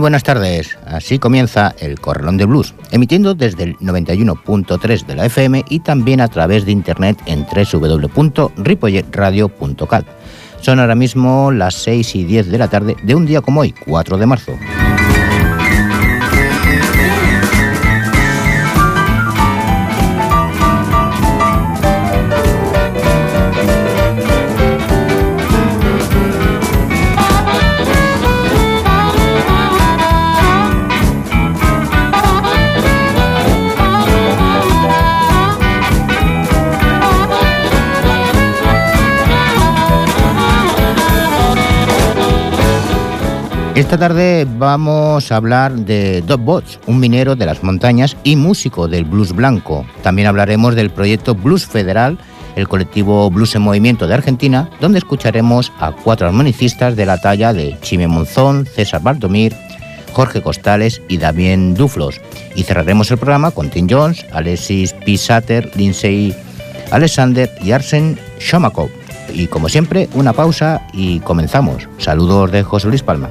Muy buenas tardes, así comienza el Corralón de Blues, emitiendo desde el 91.3 de la FM y también a través de internet en www.ripolletradio.cat. Son ahora mismo las 6 y 10 de la tarde de un día como hoy, 4 de marzo. Esta tarde vamos a hablar de Doc Bots, un minero de las montañas y músico del blues blanco. También hablaremos del proyecto Blues Federal, el colectivo Blues en Movimiento de Argentina, donde escucharemos a cuatro armonicistas de la talla de Chime Monzón, César Baldomir, Jorge Costales y Damien Duflos. Y cerraremos el programa con Tim Jones, Alexis Pisater, Lindsay Alexander y Arsen Shomakov. Y como siempre, una pausa y comenzamos. Saludos de José Luis Palma.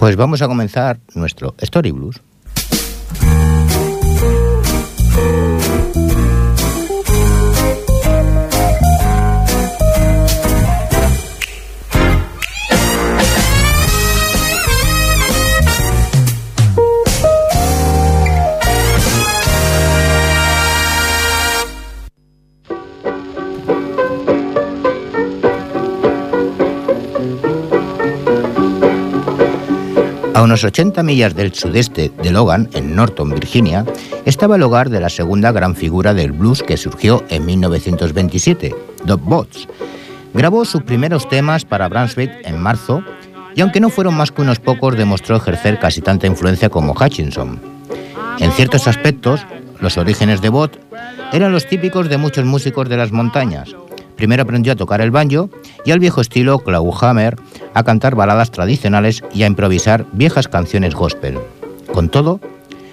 Pues vamos a comenzar nuestro Story Blues. A unos 80 millas del sudeste de Logan, en Norton, Virginia, estaba el hogar de la segunda gran figura del blues que surgió en 1927, Doc Bots. Grabó sus primeros temas para Brunswick en marzo y aunque no fueron más que unos pocos, demostró ejercer casi tanta influencia como Hutchinson. En ciertos aspectos, los orígenes de Bot eran los típicos de muchos músicos de las montañas, Primero aprendió a tocar el banjo y al viejo estilo Clawhammer a cantar baladas tradicionales y a improvisar viejas canciones gospel. Con todo,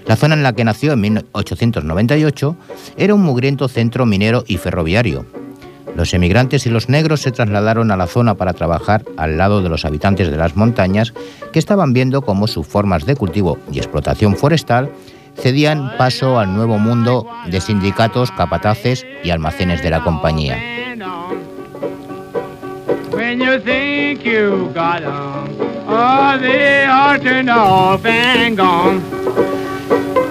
la zona en la que nació en 1898 era un mugriento centro minero y ferroviario. Los emigrantes y los negros se trasladaron a la zona para trabajar al lado de los habitantes de las montañas que estaban viendo cómo sus formas de cultivo y explotación forestal cedían paso al nuevo mundo de sindicatos, capataces y almacenes de la compañía. Gone.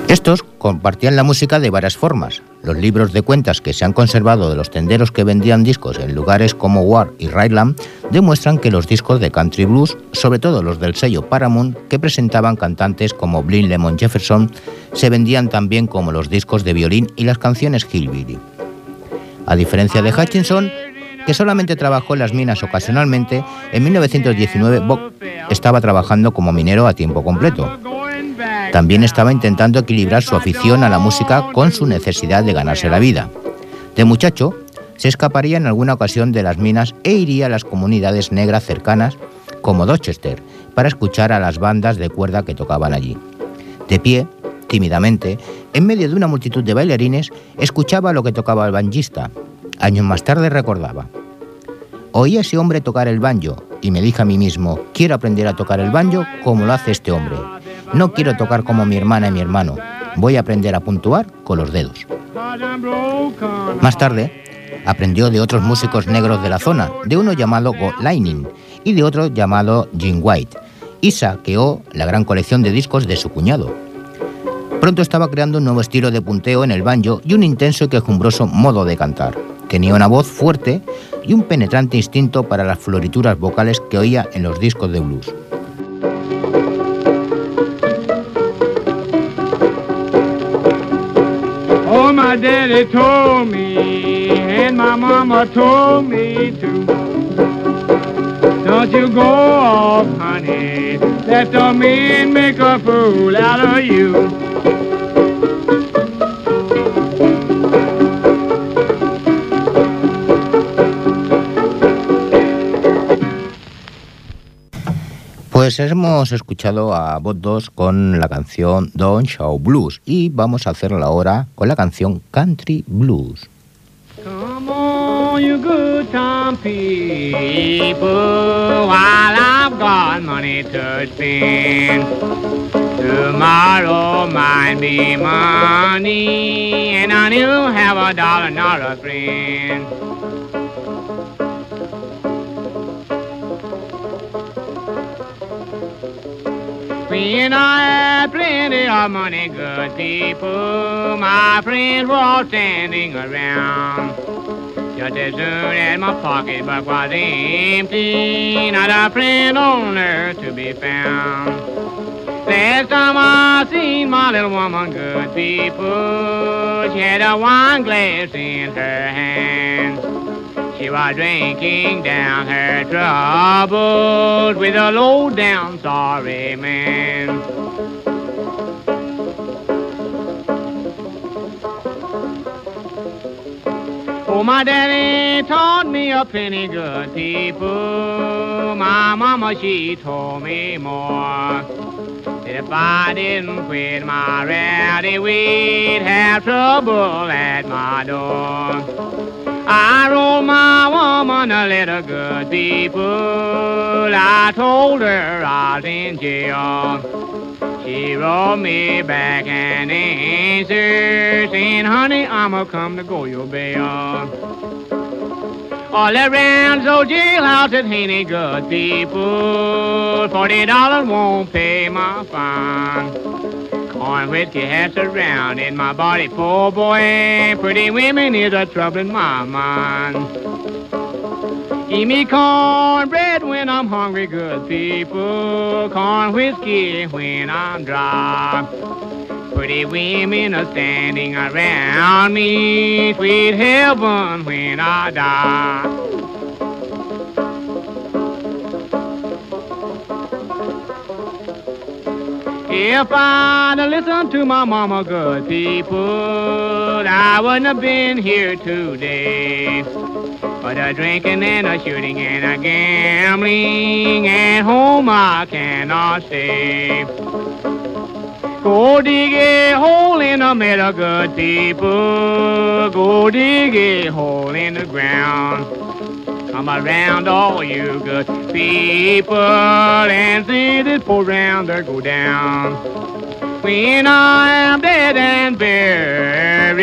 Estos compartían la música de varias formas. Los libros de cuentas que se han conservado de los tenderos que vendían discos en lugares como War y Rhineland demuestran que los discos de country blues, sobre todo los del sello Paramount, que presentaban cantantes como Blind Lemon Jefferson, se vendían también como los discos de violín y las canciones Hillbilly. A diferencia de Hutchinson, que solamente trabajó en las minas ocasionalmente, en 1919 Bob estaba trabajando como minero a tiempo completo. También estaba intentando equilibrar su afición a la música con su necesidad de ganarse la vida. De muchacho, se escaparía en alguna ocasión de las minas e iría a las comunidades negras cercanas, como Dorchester, para escuchar a las bandas de cuerda que tocaban allí. De pie, tímidamente, en medio de una multitud de bailarines, escuchaba lo que tocaba el banjista. Años más tarde recordaba. Oí a ese hombre tocar el banjo y me dije a mí mismo, quiero aprender a tocar el banjo como lo hace este hombre. No quiero tocar como mi hermana y mi hermano. Voy a aprender a puntuar con los dedos. Más tarde, aprendió de otros músicos negros de la zona, de uno llamado Go Lightning y de otro llamado Jim White, y saqueó la gran colección de discos de su cuñado. Pronto estaba creando un nuevo estilo de punteo en el banjo y un intenso y quejumbroso modo de cantar. Tenía una voz fuerte y un penetrante instinto para las florituras vocales que oía en los discos de blues. Oh, my daddy told me, and my mama told me. Don't you go off, honey. Let the make a fool out of you. Pues hemos escuchado a Bot 2 con la canción Don't Show Blues y vamos a hacerla ahora con la canción Country Blues. Time people, while I've got money to spend. Tomorrow might be money, and I will have a dollar, not a friend. When I had plenty of money, good people, my friends were all standing around. Just as soon as my pocketbook was empty, not a friend on earth to be found. Last time I seen my little woman, good people, she had a wine glass in her hand. She was drinking down her troubles with a low down sorry man. Oh, my daddy taught me a plenty good people. My mama, she told me more. If I didn't quit my rowdy, we'd have trouble at my door. I wrote my woman a letter, good people. I told her I was in jail. She wrote me back an answer saying, honey, I'ma come to go your bail. All around those jailhouses ain't any good people. Forty dollars won't pay my fine. Corn whiskey has surrounded my body, poor boy. Pretty women is a trouble in my mind. Eat me cornbread when I'm hungry, good people. Corn whiskey when I'm dry. Pretty women are standing around me. Sweet heaven when I die. If I'd listened to my mama, good people, I wouldn't have been here today. But a drinking and a shooting and a gambling, at home I cannot stay. Go dig a hole in the middle, good people. Go dig a hole in the ground. Come around, all you good people, and see this poor rounder go down. When I am dead and buried,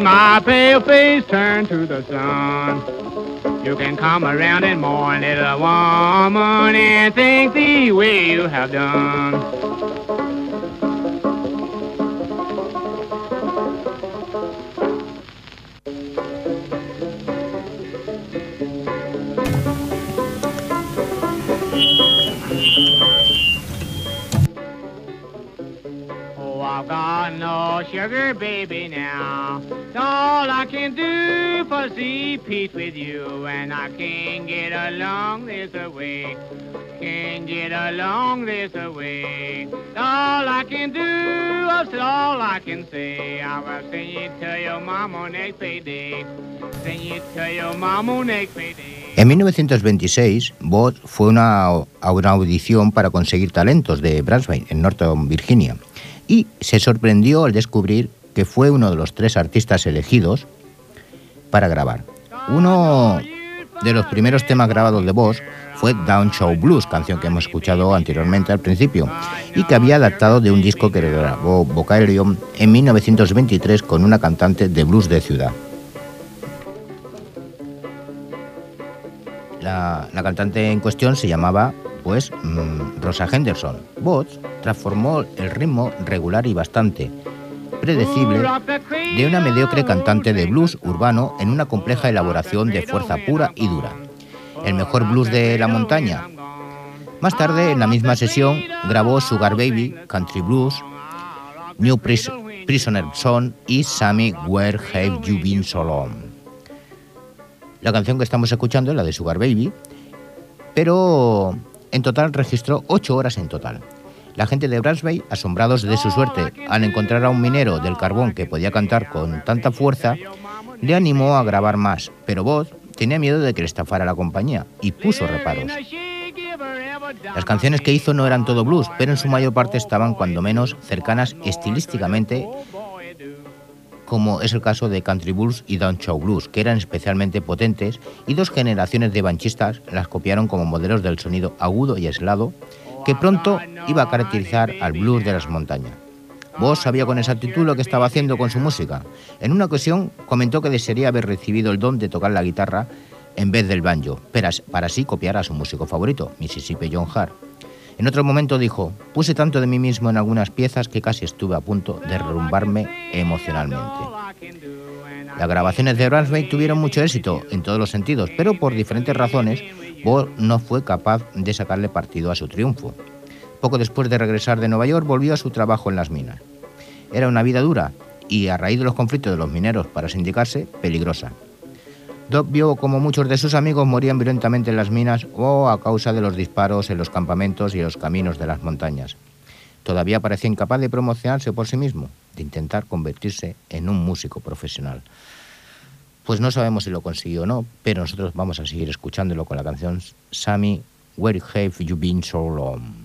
my pale face turn to the sun. You can come around and mourn, little woman, and think the way you have done. No sugar baby now. All I can do for see peace with you, and I can't get along this way. Can't get along this way. All I can do, that's all I can say. I will sing it to your mama next payday. Sing it to your mama next payday. En 1926, Bott fue una, a una audición para conseguir talentos de Bransby, en Norton, Virginia, y se sorprendió al descubrir que fue uno de los tres artistas elegidos para grabar. Uno de los primeros temas grabados de Boss fue Down Show Blues, canción que hemos escuchado anteriormente al principio, y que había adaptado de un disco que grabó Vocalion en 1923 con una cantante de blues de ciudad. La, la cantante en cuestión se llamaba, pues, mm, Rosa Henderson. Botts transformó el ritmo regular y bastante predecible de una mediocre cantante de blues urbano en una compleja elaboración de fuerza pura y dura. El mejor blues de la montaña. Más tarde, en la misma sesión, grabó Sugar Baby, Country Blues, New Pris- Prisoner Song y Sammy Where Have You Been So Long. La canción que estamos escuchando es la de Sugar Baby, pero en total registró ocho horas en total. La gente de Bransby, asombrados de su suerte al encontrar a un minero del carbón que podía cantar con tanta fuerza, le animó a grabar más, pero Bott tenía miedo de que le estafara la compañía y puso reparos. Las canciones que hizo no eran todo blues, pero en su mayor parte estaban cuando menos cercanas estilísticamente, como es el caso de Country Blues y Down Show Blues, que eran especialmente potentes y dos generaciones de banchistas las copiaron como modelos del sonido agudo y aislado que pronto iba a caracterizar al blues de las montañas. Vos sabía con exactitud lo que estaba haciendo con su música. En una ocasión comentó que desearía haber recibido el don de tocar la guitarra en vez del banjo, para así copiar a su músico favorito, Mississippi John Hart. En otro momento dijo, puse tanto de mí mismo en algunas piezas que casi estuve a punto de derrumbarme emocionalmente. Las grabaciones de Bransby tuvieron mucho éxito en todos los sentidos, pero por diferentes razones, Ball no fue capaz de sacarle partido a su triunfo. Poco después de regresar de Nueva York, volvió a su trabajo en las minas. Era una vida dura y, a raíz de los conflictos de los mineros para sindicarse, peligrosa. Doc vio como muchos de sus amigos morían violentamente en las minas o a causa de los disparos en los campamentos y los caminos de las montañas. Todavía parecía incapaz de promocionarse por sí mismo, de intentar convertirse en un músico profesional. Pues no sabemos si lo consiguió o no, pero nosotros vamos a seguir escuchándolo con la canción Sammy, Where Have You Been So Long?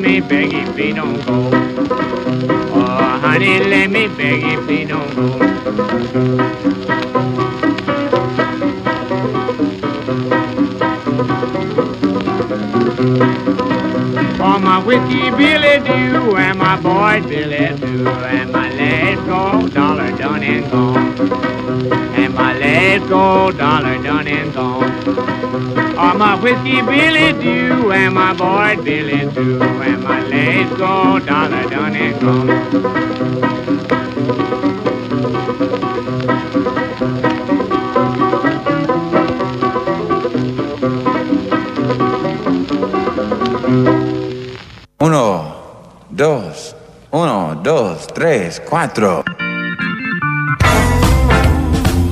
Me beg you, please don't go. Oh, honey, let me beg you, please don't go. For my whiskey Billy do and my boy Billy do and my last gold dollar done and gone last gold dollar done and gone. Oh my whiskey Billy do and my boy Billy do and my last gold dollar done and gone. Uno, dos, uno, dos, tres, cuatro.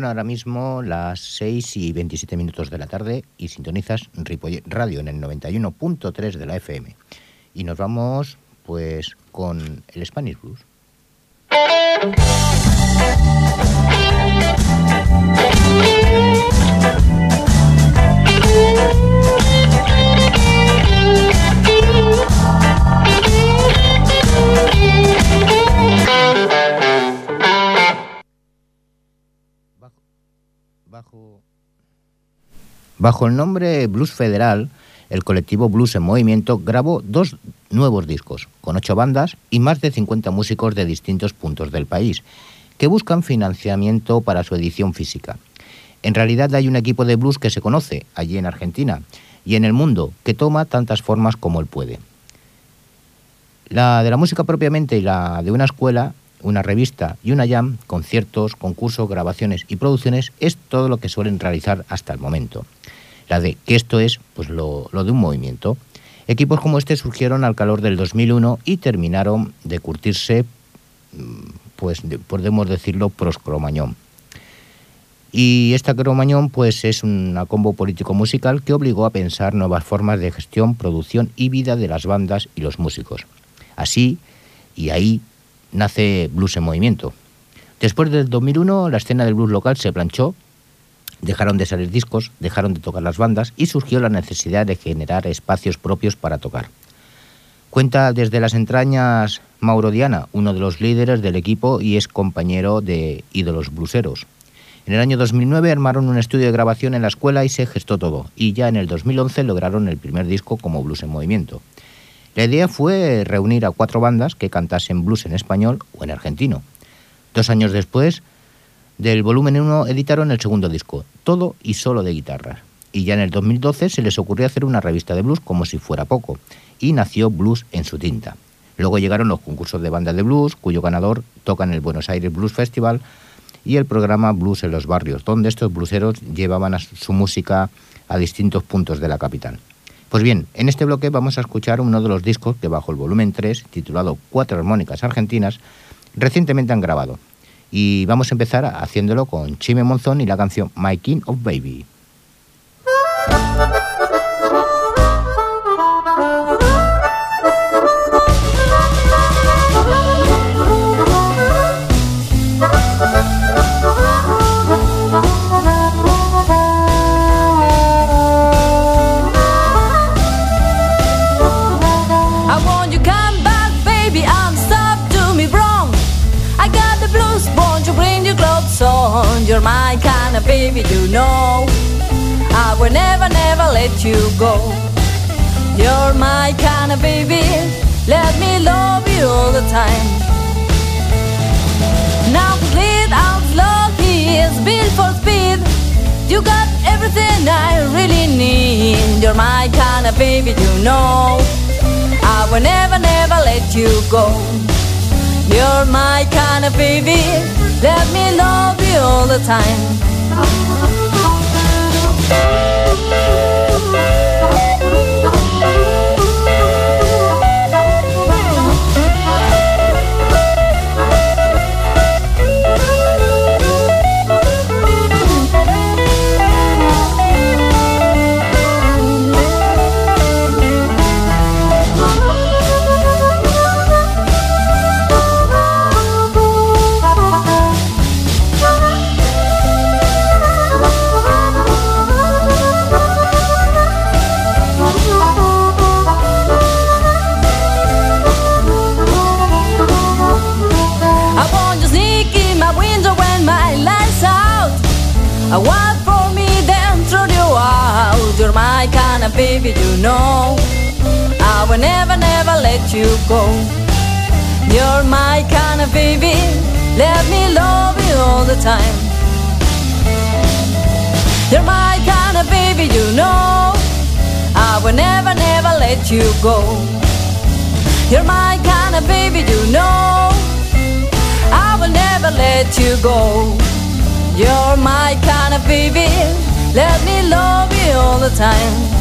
Son ahora mismo las 6 y 27 minutos de la tarde y sintonizas Ripollet Radio en el 91.3 de la FM. Y nos vamos pues con el Spanish Blues. Bajo el nombre Blues Federal, el colectivo Blues en Movimiento grabó dos nuevos discos, con ocho bandas y más de 50 músicos de distintos puntos del país, que buscan financiamiento para su edición física. En realidad hay un equipo de blues que se conoce allí en Argentina y en el mundo que toma tantas formas como él puede. La de la música propiamente y la de una escuela una revista y una jam, conciertos, concursos, grabaciones y producciones es todo lo que suelen realizar hasta el momento. La de que esto es pues lo, lo de un movimiento. Equipos como este surgieron al calor del 2001 y terminaron de curtirse, pues de, podemos decirlo, proscromañón. Y esta cromañón pues es una combo político musical que obligó a pensar nuevas formas de gestión, producción y vida de las bandas y los músicos. Así y ahí nace Blues en Movimiento. Después del 2001, la escena del blues local se planchó, dejaron de salir discos, dejaron de tocar las bandas y surgió la necesidad de generar espacios propios para tocar. Cuenta desde las entrañas Mauro Diana, uno de los líderes del equipo y es compañero de ídolos bluseros. En el año 2009 armaron un estudio de grabación en la escuela y se gestó todo, y ya en el 2011 lograron el primer disco como Blues en Movimiento. La idea fue reunir a cuatro bandas que cantasen blues en español o en argentino. Dos años después del volumen 1 editaron el segundo disco, todo y solo de guitarras. Y ya en el 2012 se les ocurrió hacer una revista de blues como si fuera poco, y nació Blues en su tinta. Luego llegaron los concursos de bandas de blues, cuyo ganador toca en el Buenos Aires Blues Festival, y el programa Blues en los Barrios, donde estos blueseros llevaban su música a distintos puntos de la capital. Pues bien, en este bloque vamos a escuchar uno de los discos que bajo el volumen 3, titulado Cuatro Armónicas Argentinas, recientemente han grabado. Y vamos a empezar haciéndolo con Chime Monzón y la canción My King of Baby. You're my kind of baby, you know. I will never, never let you go. You're my kind of baby, let me love you all the time. Now complete out love, he is built for speed. You got everything I really need. You're my kind of baby, you know. I will never, never let you go. You're my kind of baby. Let me love you all the time. you go. You're my kind of baby. Let me love you all the time. You're my kind of baby, you know. I will never, never let you go. You're my kind of baby, you know. I will never let you go. You're my kind of baby. Let me love you all the time.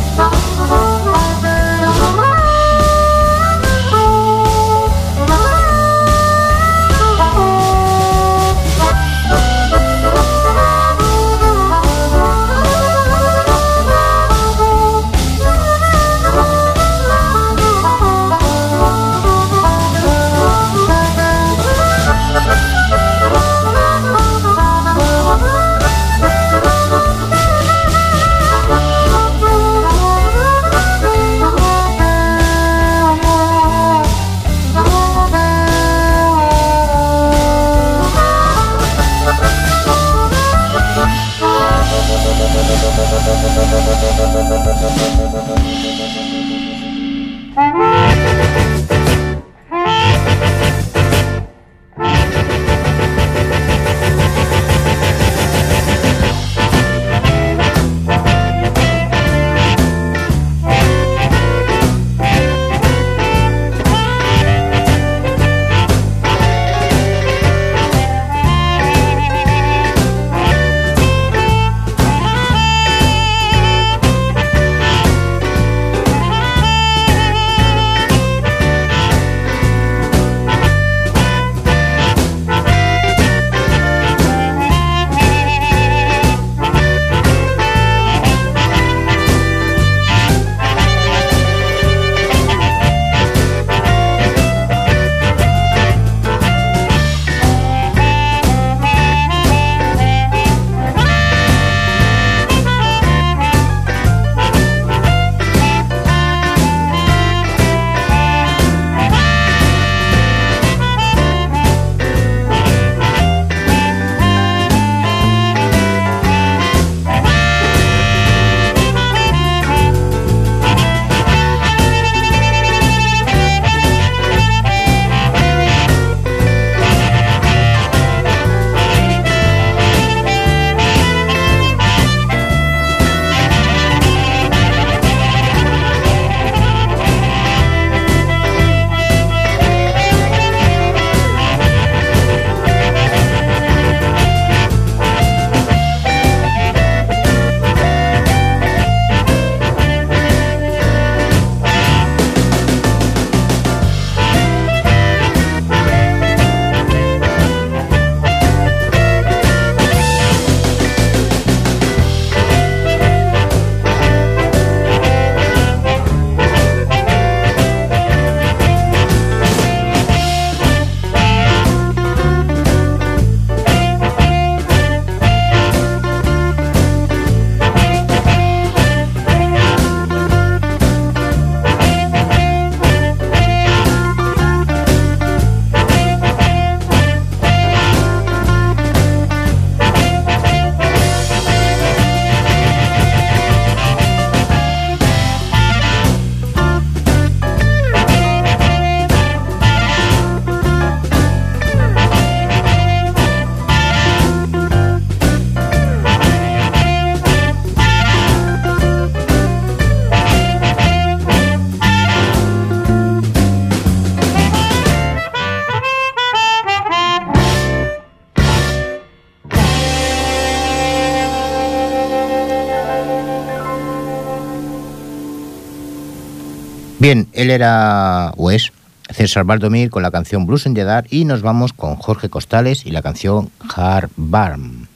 Él era o es César Valdomir con la canción Blues en Jedar y nos vamos con Jorge Costales y la canción Hard Barm.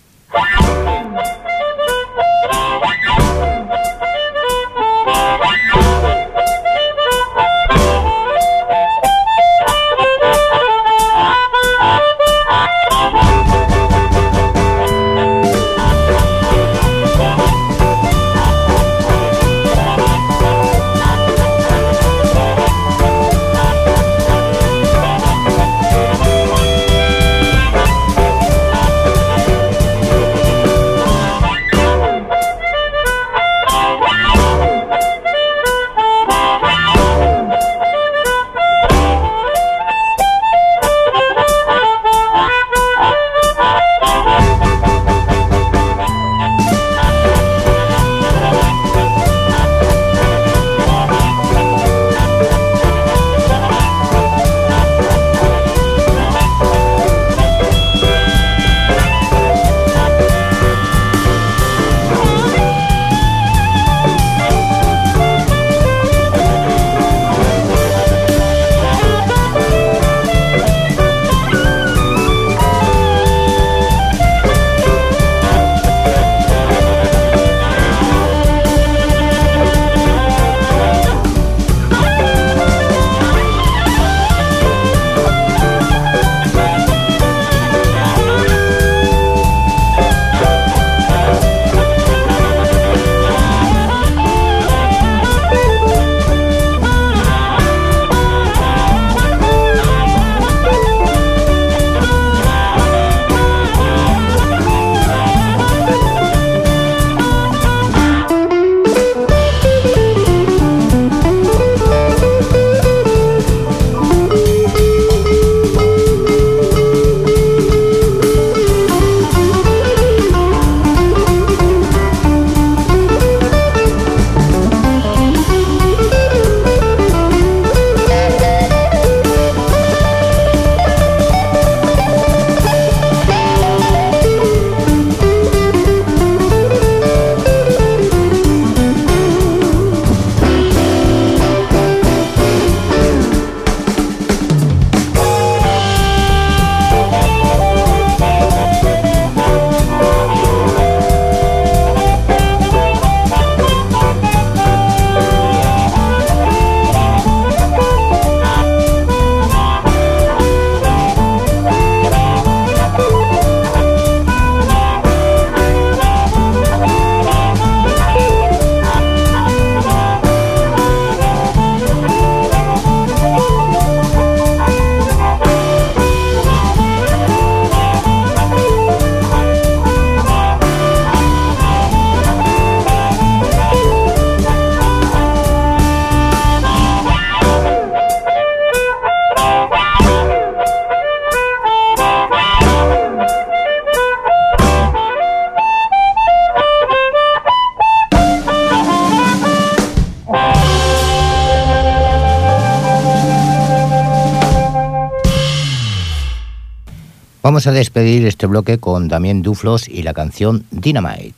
Vamos a despedir este bloque con Damien Duflos y la canción Dynamite.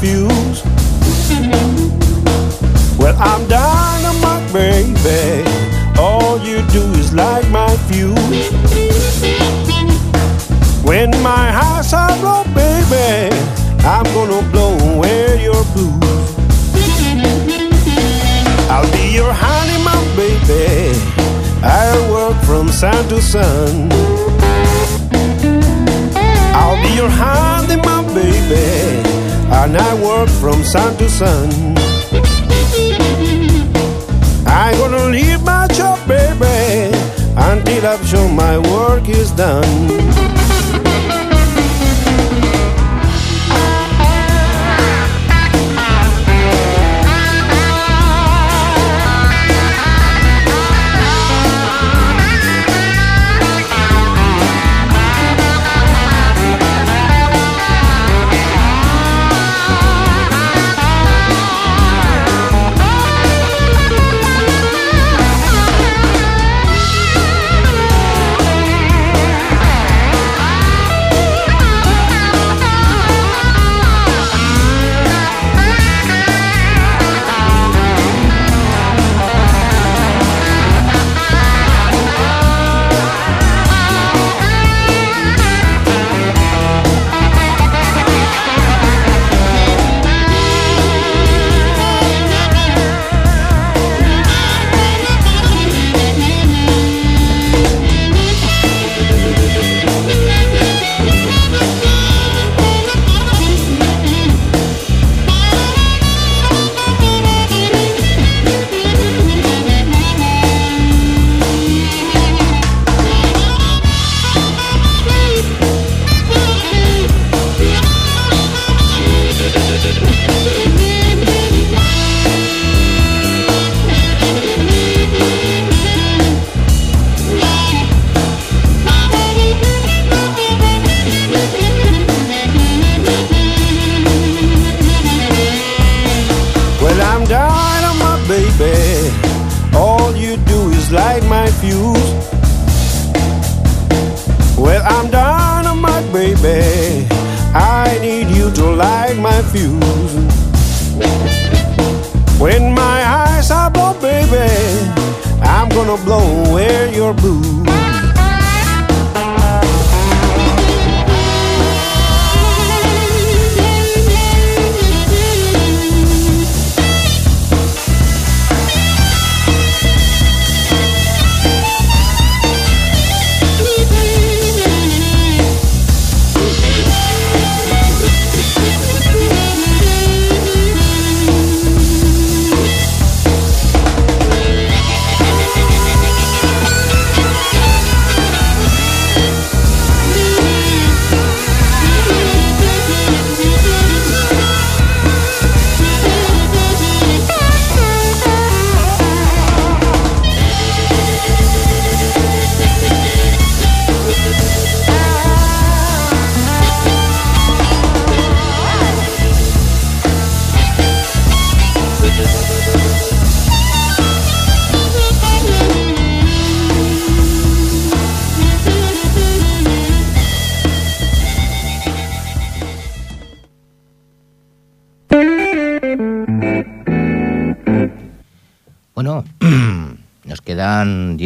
Fuse. Well, I'm dynamite, baby. All you do is light my fuse. When my high on blow, baby, I'm gonna blow away your blues. I'll be your honeymoon, baby. I'll work from sun to sun. I'll be your honeymoon, baby and I work from sun to sun. I'm gonna leave my job, baby, until I've shown my work is done.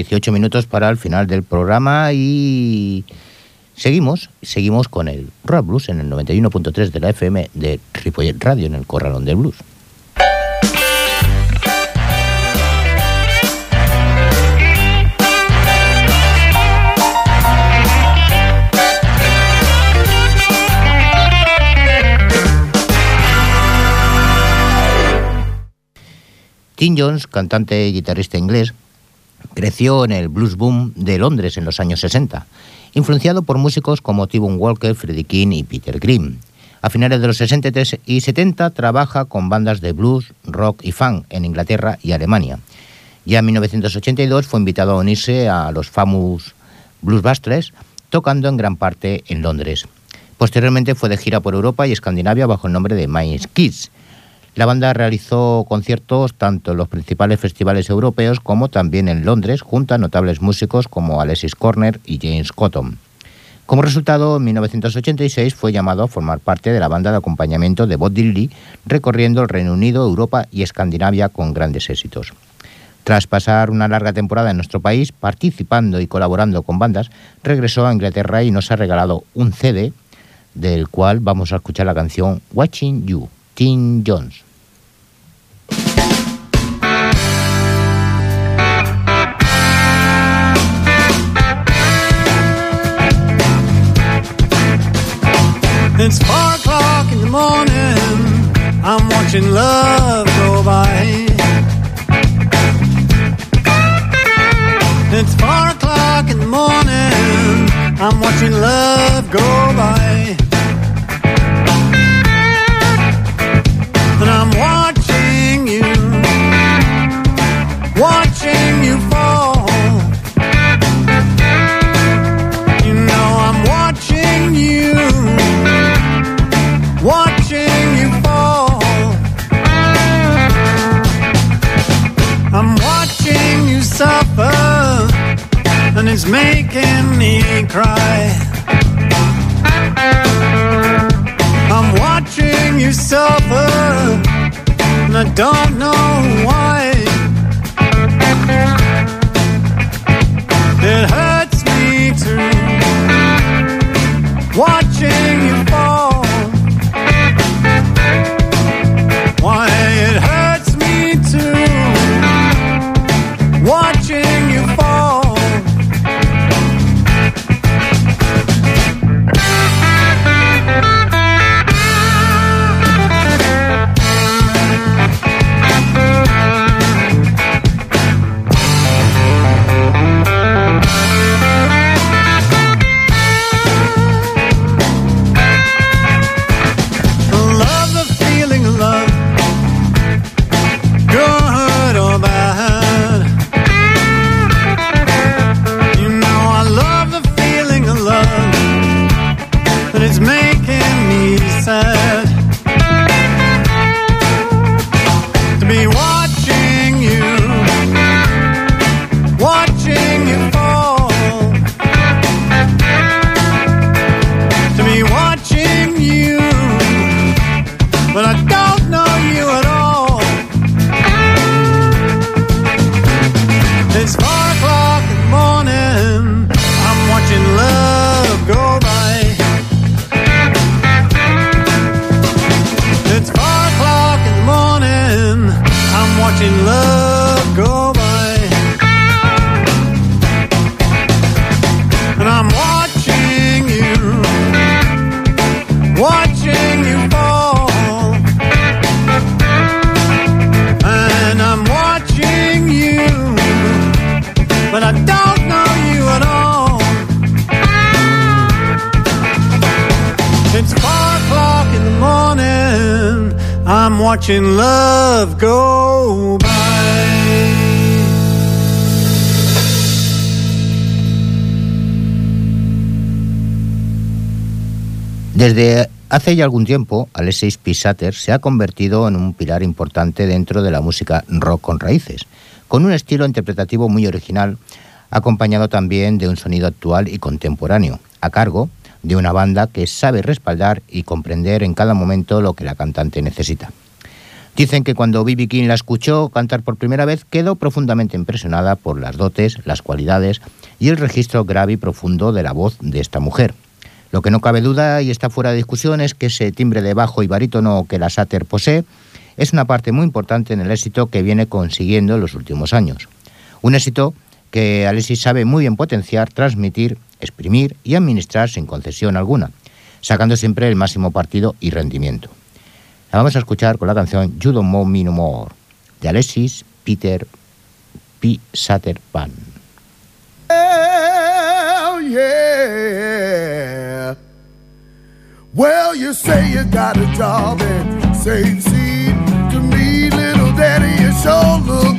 18 minutos para el final del programa y seguimos, seguimos con el Rock Blues en el 91.3 de la FM de Ripollet Radio en el Corralón del Blues. Tim Jones, cantante y guitarrista inglés, creció en el blues boom de Londres en los años 60, influenciado por músicos como T-Bone Walker, Freddie King y Peter Green. A finales de los 60 y 70 trabaja con bandas de blues, rock y funk en Inglaterra y Alemania. Ya en 1982 fue invitado a unirse a los Famous Bluesbusters, tocando en gran parte en Londres. Posteriormente fue de gira por Europa y Escandinavia bajo el nombre de Minds Kids. La banda realizó conciertos tanto en los principales festivales europeos como también en Londres, junto a notables músicos como Alexis Corner y James Cotton. Como resultado, en 1986 fue llamado a formar parte de la banda de acompañamiento de Bob Dylan, recorriendo el Reino Unido, Europa y Escandinavia con grandes éxitos. Tras pasar una larga temporada en nuestro país, participando y colaborando con bandas, regresó a Inglaterra y nos ha regalado un CD del cual vamos a escuchar la canción Watching You, Tim Jones. It's four o'clock in the morning. I'm watching love go by. It's four o'clock in the morning. I'm watching love go by. And I'm watching you, watching you fall. You know I'm watching you, watching you fall. I'm watching you suffer, and it's making me cry. I'm watching you suffer, don't know in love. Go watching love go by. Desde hace ya algún tiempo, Alexis Pisater se ha convertido en un pilar importante dentro de la música rock con raíces, con un estilo interpretativo muy original, acompañado también de un sonido actual y contemporáneo, a cargo de una banda que sabe respaldar y comprender en cada momento lo que la cantante necesita. Dicen que cuando B.B. King la escuchó cantar por primera vez quedó profundamente impresionada por las dotes, las cualidades y el registro grave y profundo de la voz de esta mujer. Lo que no cabe duda y está fuera de discusión es que ese timbre de bajo y barítono que la Sater posee es una parte muy importante en el éxito que viene consiguiendo en los últimos años. Un éxito que Alexis sabe muy bien potenciar, transmitir, exprimir y administrar sin concesión alguna, sacando siempre el máximo partido y rendimiento. La vamos a escuchar con la canción You Don't Know Me No More, de Alexis Peter P. Sater Pan. Well, yeah. Well, you say you got a job and save seed to me, little daddy. You sure look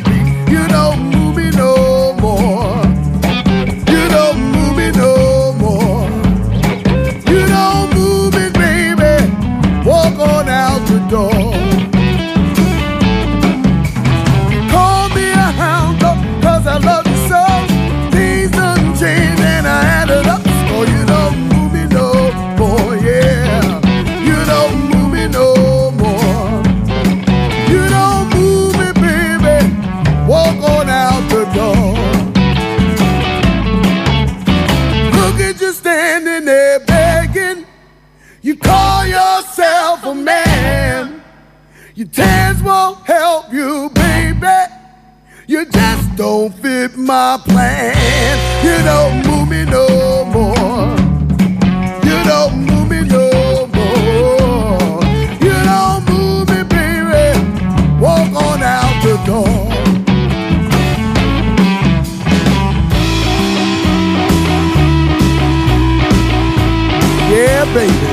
my plan. You don't move me no more. You don't move me no more. You don't move me, baby. Walk on out the door. Yeah, baby.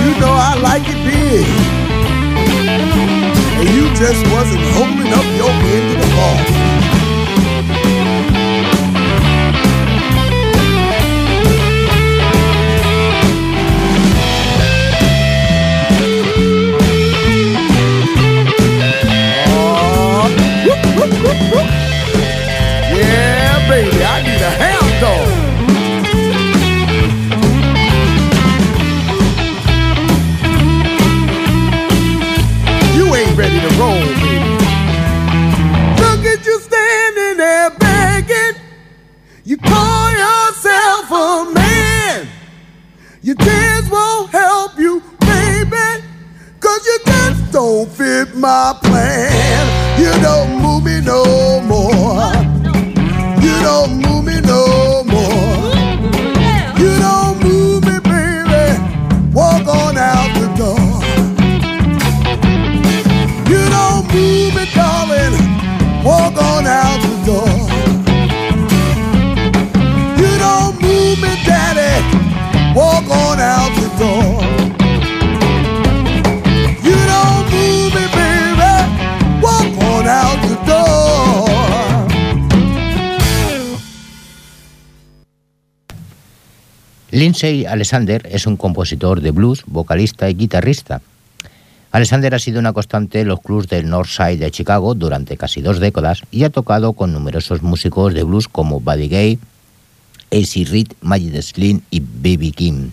You know I like it big. And you just wasn't holding up your end of the ball. Lindsay Alexander es un compositor de blues, vocalista y guitarrista. Alexander ha sido una constante en los clubs del North Side de Chicago durante casi dos décadas y ha tocado con numerosos músicos de blues como Buddy Gay, AC Reed, Magic Slim y B.B. King.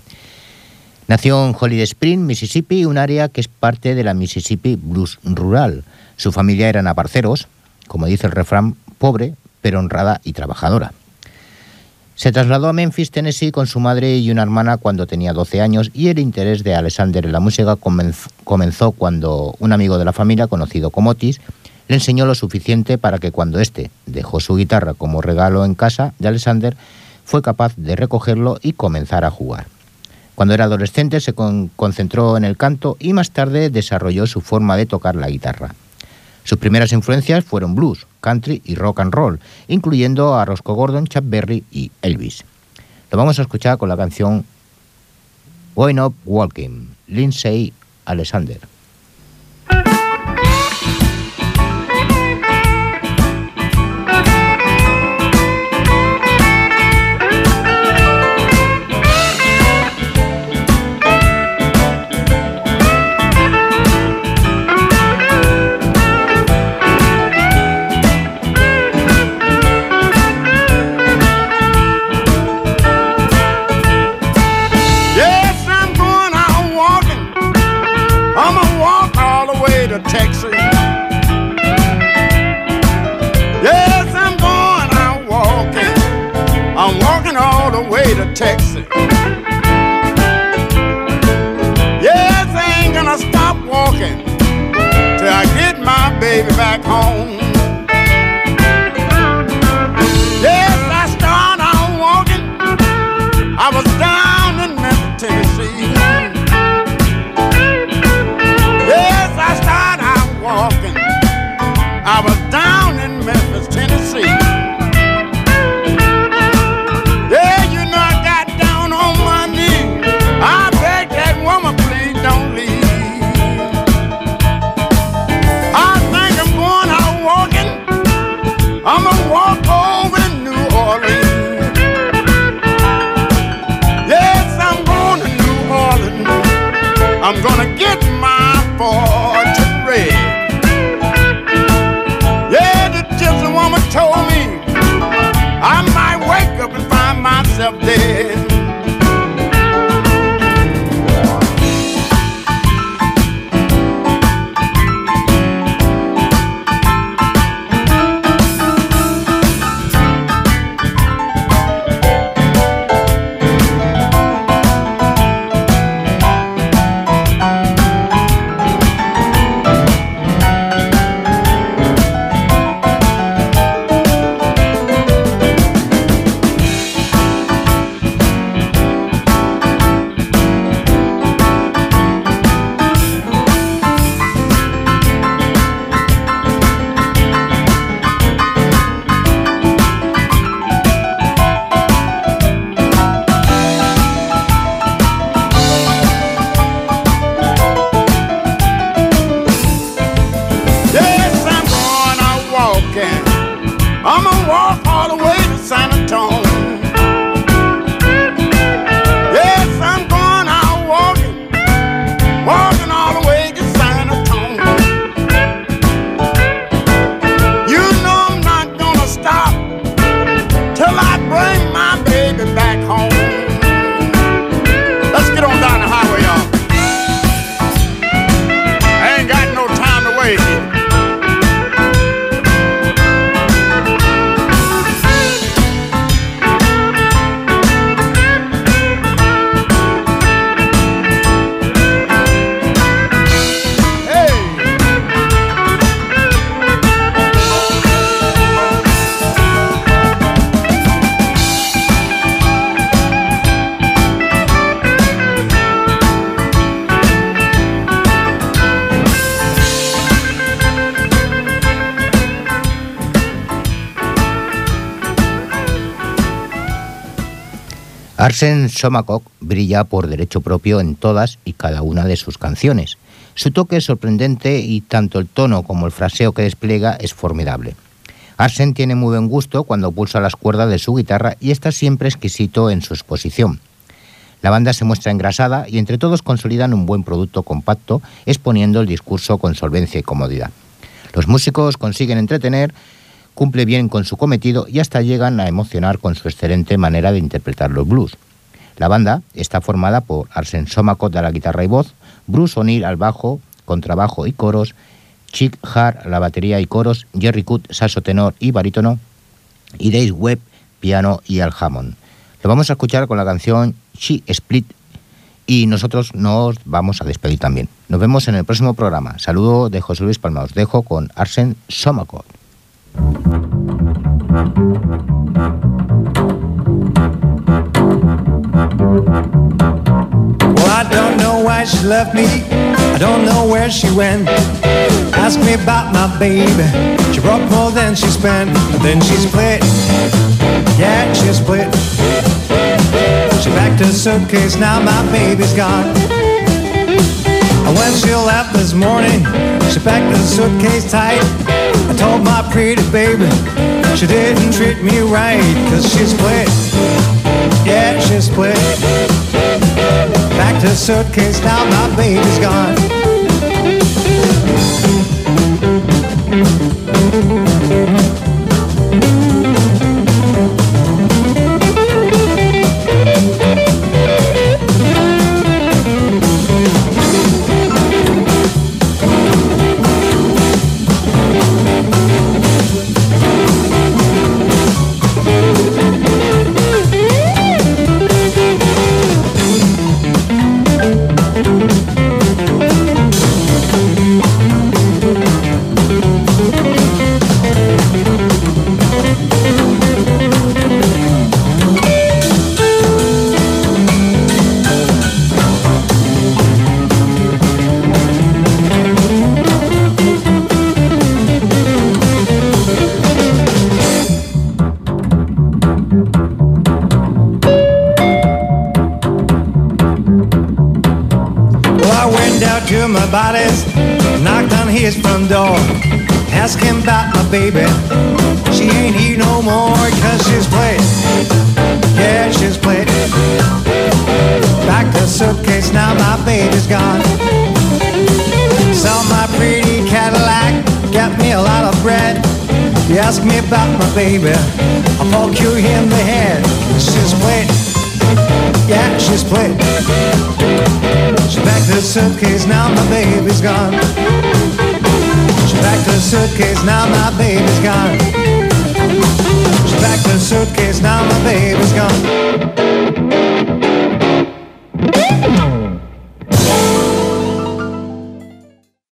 Nació en Holiday Spring, Mississippi, un área que es parte de la Mississippi Blues rural. Su familia eran aparceros, como dice el refrán, pobre, pero honrada y trabajadora. Se trasladó a Memphis, Tennessee, con su madre y una hermana cuando tenía 12 años y el interés de Alexander en la música comenz- comenzó cuando un amigo de la familia, conocido como Otis, le enseñó lo suficiente para que cuando éste dejó su guitarra como regalo en casa de Alexander, fue capaz de recogerlo y comenzar a jugar. Cuando era adolescente se con- concentró en el canto y más tarde desarrolló su forma de tocar la guitarra. Sus primeras influencias fueron blues, country y rock and roll, incluyendo a Roscoe Gordon, Chuck Berry y Elvis. Lo vamos a escuchar con la canción Going Up Walking, Lindsay Alexander. Way to Texas. Yes, I ain't gonna stop walking till I get my baby back home. up there. Arsen Somakok brilla por derecho propio en todas y cada una de sus canciones. Su toque es sorprendente y tanto el tono como el fraseo que despliega es formidable. Arsen tiene muy buen gusto cuando pulsa las cuerdas de su guitarra y está siempre exquisito en su exposición. La banda se muestra engrasada y entre todos consolidan un buen producto compacto, exponiendo el discurso con solvencia y comodidad. Los músicos consiguen entretener, cumple bien con su cometido y hasta llegan a emocionar con su excelente manera de interpretar los blues. La banda está formada por Arsen Somakot a la guitarra y voz, Bruce O'Neill al bajo, contrabajo y coros, Chick Hart a la batería y coros, Jerry Coot, saxo tenor y barítono, y Dave Webb, piano y al Hammond. Lo vamos a escuchar con la canción She Split y nosotros nos vamos a despedir también. Nos vemos en el próximo programa. Saludo de José Luis Palma. Os dejo con Arsen. Well, I don't know why she left me. I don't know where she went. Ask me about my baby. She brought more than she spent. But then she split. Yeah, she split. She packed her suitcase. Now my baby's gone. And when she left this morning, she packed the suitcase tight. I told my pretty baby she didn't treat me right. Cause she split. Yeah, she split. Packed her suitcase, now my baby's gone. Baby, I'll poke you in the head. She's played. Yeah, she's played. She packed her suitcase, now my baby's gone. She packed her suitcase, now my baby's gone. She packed her suitcase, now my baby's gone.